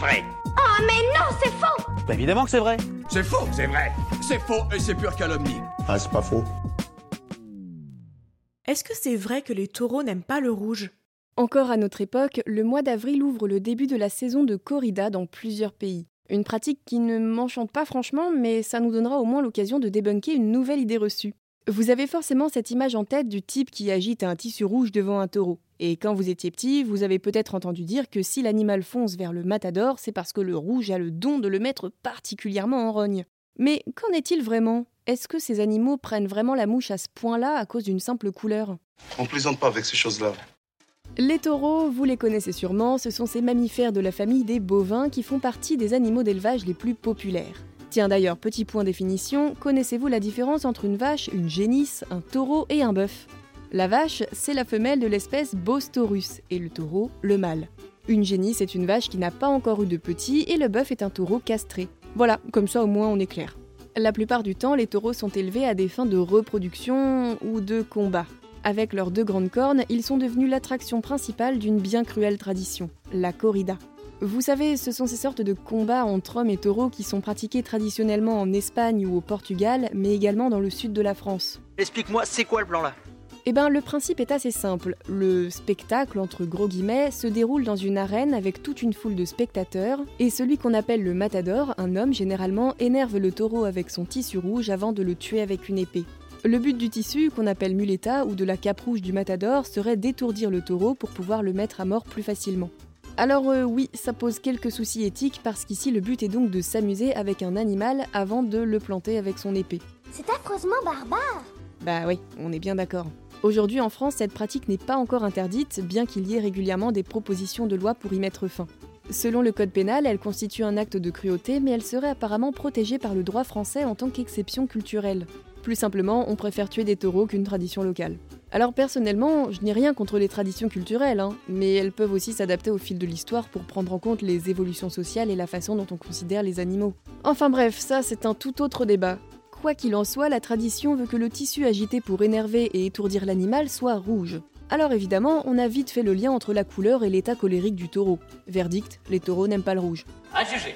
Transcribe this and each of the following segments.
vrai. Oh mais non, c'est faux Bah évidemment que c'est vrai. C'est faux, c'est vrai. C'est faux et c'est pure calomnie. Ah, c'est pas faux. Est-ce que c'est vrai que les taureaux n'aiment pas le rouge? Encore à notre époque, le mois d'avril ouvre le début de la saison de corrida dans plusieurs pays. Une pratique qui ne m'enchante pas franchement, mais ça nous donnera au moins l'occasion de débunker une nouvelle idée reçue. Vous avez forcément cette image en tête du type qui agite un tissu rouge devant un taureau. Et quand vous étiez petit, vous avez peut-être entendu dire que si l'animal fonce vers le matador, c'est parce que le rouge a le don de le mettre particulièrement en rogne. Mais qu'en est-il vraiment? Est-ce que ces animaux prennent vraiment la mouche à ce point-là à cause d'une simple couleur? On plaisante pas avec ces choses-là. Les taureaux, vous les connaissez sûrement, ce sont ces mammifères de la famille des bovins qui font partie des animaux d'élevage les plus populaires. Tiens d'ailleurs, petit point définition, connaissez-vous la différence entre une vache, une génisse, un taureau et un bœuf? La vache, c'est la femelle de l'espèce Bos taurus et le taureau, le mâle. Une génisse est une vache qui n'a pas encore eu de petits et le bœuf est un taureau castré. Voilà, comme ça au moins on est clair. La plupart du temps, les taureaux sont élevés à des fins de reproduction ou de combat. Avec leurs deux grandes cornes, ils sont devenus l'attraction principale d'une bien cruelle tradition, la corrida. Vous savez, ce sont ces sortes de combats entre hommes et taureaux qui sont pratiqués traditionnellement en Espagne ou au Portugal, mais également dans le sud de la France. Explique-moi, c'est quoi le plan là? Eh ben, le principe est assez simple. Le spectacle, entre gros guillemets, se déroule dans une arène avec toute une foule de spectateurs, et celui qu'on appelle le matador, un homme généralement, énerve le taureau avec son tissu rouge avant de le tuer avec une épée. Le but du tissu, qu'on appelle muleta ou de la cape rouge du matador, serait d'étourdir le taureau pour pouvoir le mettre à mort plus facilement. Alors euh, oui, ça pose quelques soucis éthiques parce qu'ici le but est donc de s'amuser avec un animal avant de le planter avec son épée. C'est affreusement barbare Bah oui, on est bien d'accord. Aujourd'hui en France, cette pratique n'est pas encore interdite, bien qu'il y ait régulièrement des propositions de loi pour y mettre fin. Selon le code pénal, elle constitue un acte de cruauté, mais elle serait apparemment protégée par le droit français en tant qu'exception culturelle. Plus simplement, on préfère tuer des taureaux qu'une tradition locale. Alors personnellement, je n'ai rien contre les traditions culturelles, hein, mais elles peuvent aussi s'adapter au fil de l'histoire pour prendre en compte les évolutions sociales et la façon dont on considère les animaux. Enfin bref, ça c'est un tout autre débat. Quoi qu'il en soit, la tradition veut que le tissu agité pour énerver et étourdir l'animal soit rouge. Alors évidemment, on a vite fait le lien entre la couleur et l'état colérique du taureau. Verdict, les taureaux n'aiment pas le rouge. À juger.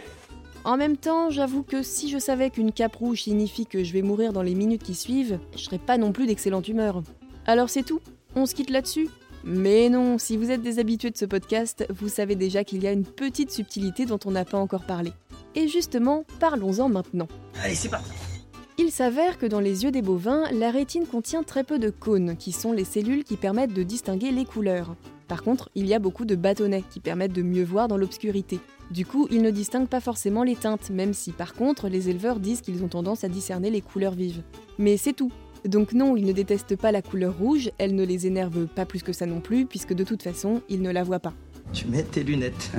En même temps, j'avoue que si je savais qu'une cape rouge signifie que je vais mourir dans les minutes qui suivent, je serais pas non plus d'excellente humeur. Alors c'est tout On se quitte là-dessus Mais non, si vous êtes des habitués de ce podcast, vous savez déjà qu'il y a une petite subtilité dont on n'a pas encore parlé. Et justement, parlons-en maintenant. Allez, c'est parti. Il s'avère que dans les yeux des bovins, la rétine contient très peu de cônes, qui sont les cellules qui permettent de distinguer les couleurs. Par contre, il y a beaucoup de bâtonnets qui permettent de mieux voir dans l'obscurité. Du coup, ils ne distinguent pas forcément les teintes, même si par contre, les éleveurs disent qu'ils ont tendance à discerner les couleurs vives. Mais c'est tout. Donc non, ils ne détestent pas la couleur rouge, elle ne les énerve pas plus que ça non plus, puisque de toute façon, ils ne la voient pas. Tu mets tes lunettes.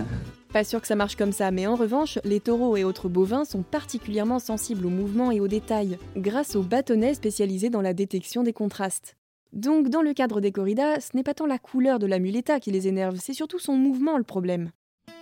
Pas sûr que ça marche comme ça, mais en revanche, les taureaux et autres bovins sont particulièrement sensibles aux mouvements et aux détails, grâce aux bâtonnets spécialisés dans la détection des contrastes. Donc, dans le cadre des corridas, ce n'est pas tant la couleur de la muleta qui les énerve, c'est surtout son mouvement le problème.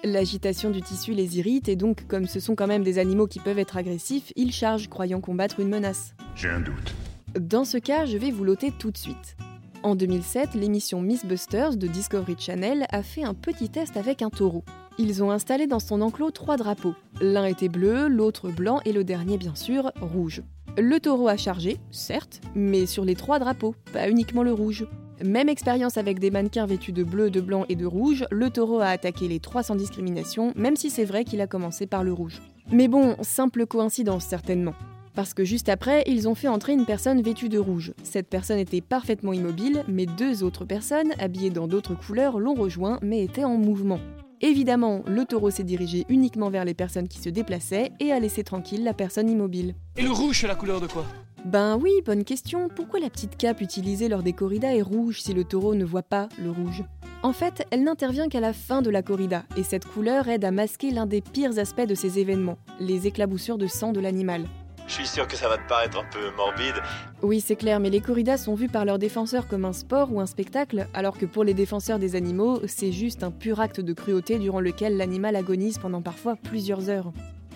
L'agitation du tissu les irrite et donc, comme ce sont quand même des animaux qui peuvent être agressifs, ils chargent croyant combattre une menace. J'ai un doute. Dans ce cas, je vais vous l'ôter tout de suite. En 2007, l'émission Miss Busters de Discovery Channel a fait un petit test avec un taureau. Ils ont installé dans son enclos trois drapeaux. L'un était bleu, l'autre blanc et le dernier bien sûr rouge. Le taureau a chargé, certes, mais sur les trois drapeaux, pas uniquement le rouge. Même expérience avec des mannequins vêtus de bleu, de blanc et de rouge, le taureau a attaqué les trois sans discrimination, même si c'est vrai qu'il a commencé par le rouge. Mais bon, simple coïncidence certainement. Parce que juste après, ils ont fait entrer une personne vêtue de rouge. Cette personne était parfaitement immobile, mais deux autres personnes, habillées dans d'autres couleurs, l'ont rejoint, mais étaient en mouvement. Évidemment, le taureau s'est dirigé uniquement vers les personnes qui se déplaçaient et a laissé tranquille la personne immobile. Et le rouge, c'est la couleur de quoi? Ben oui, bonne question. Pourquoi la petite cape utilisée lors des corridas est rouge si le taureau ne voit pas le rouge? En fait, elle n'intervient qu'à la fin de la corrida, et cette couleur aide à masquer l'un des pires aspects de ces événements, les éclaboussures de sang de l'animal. Je suis sûr que ça va te paraître un peu morbide. Oui, c'est clair, mais les corridas sont vues par leurs défenseurs comme un sport ou un spectacle, alors que pour les défenseurs des animaux, c'est juste un pur acte de cruauté durant lequel l'animal agonise pendant parfois plusieurs heures.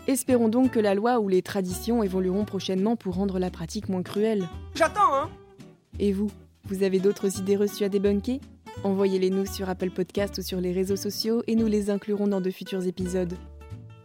Espérons donc que la loi ou les traditions évolueront prochainement pour rendre la pratique moins cruelle. J'attends, hein Et vous, vous avez d'autres idées reçues à débunker? Envoyez-les nous sur Apple Podcast ou sur les réseaux sociaux et nous les inclurons dans de futurs épisodes.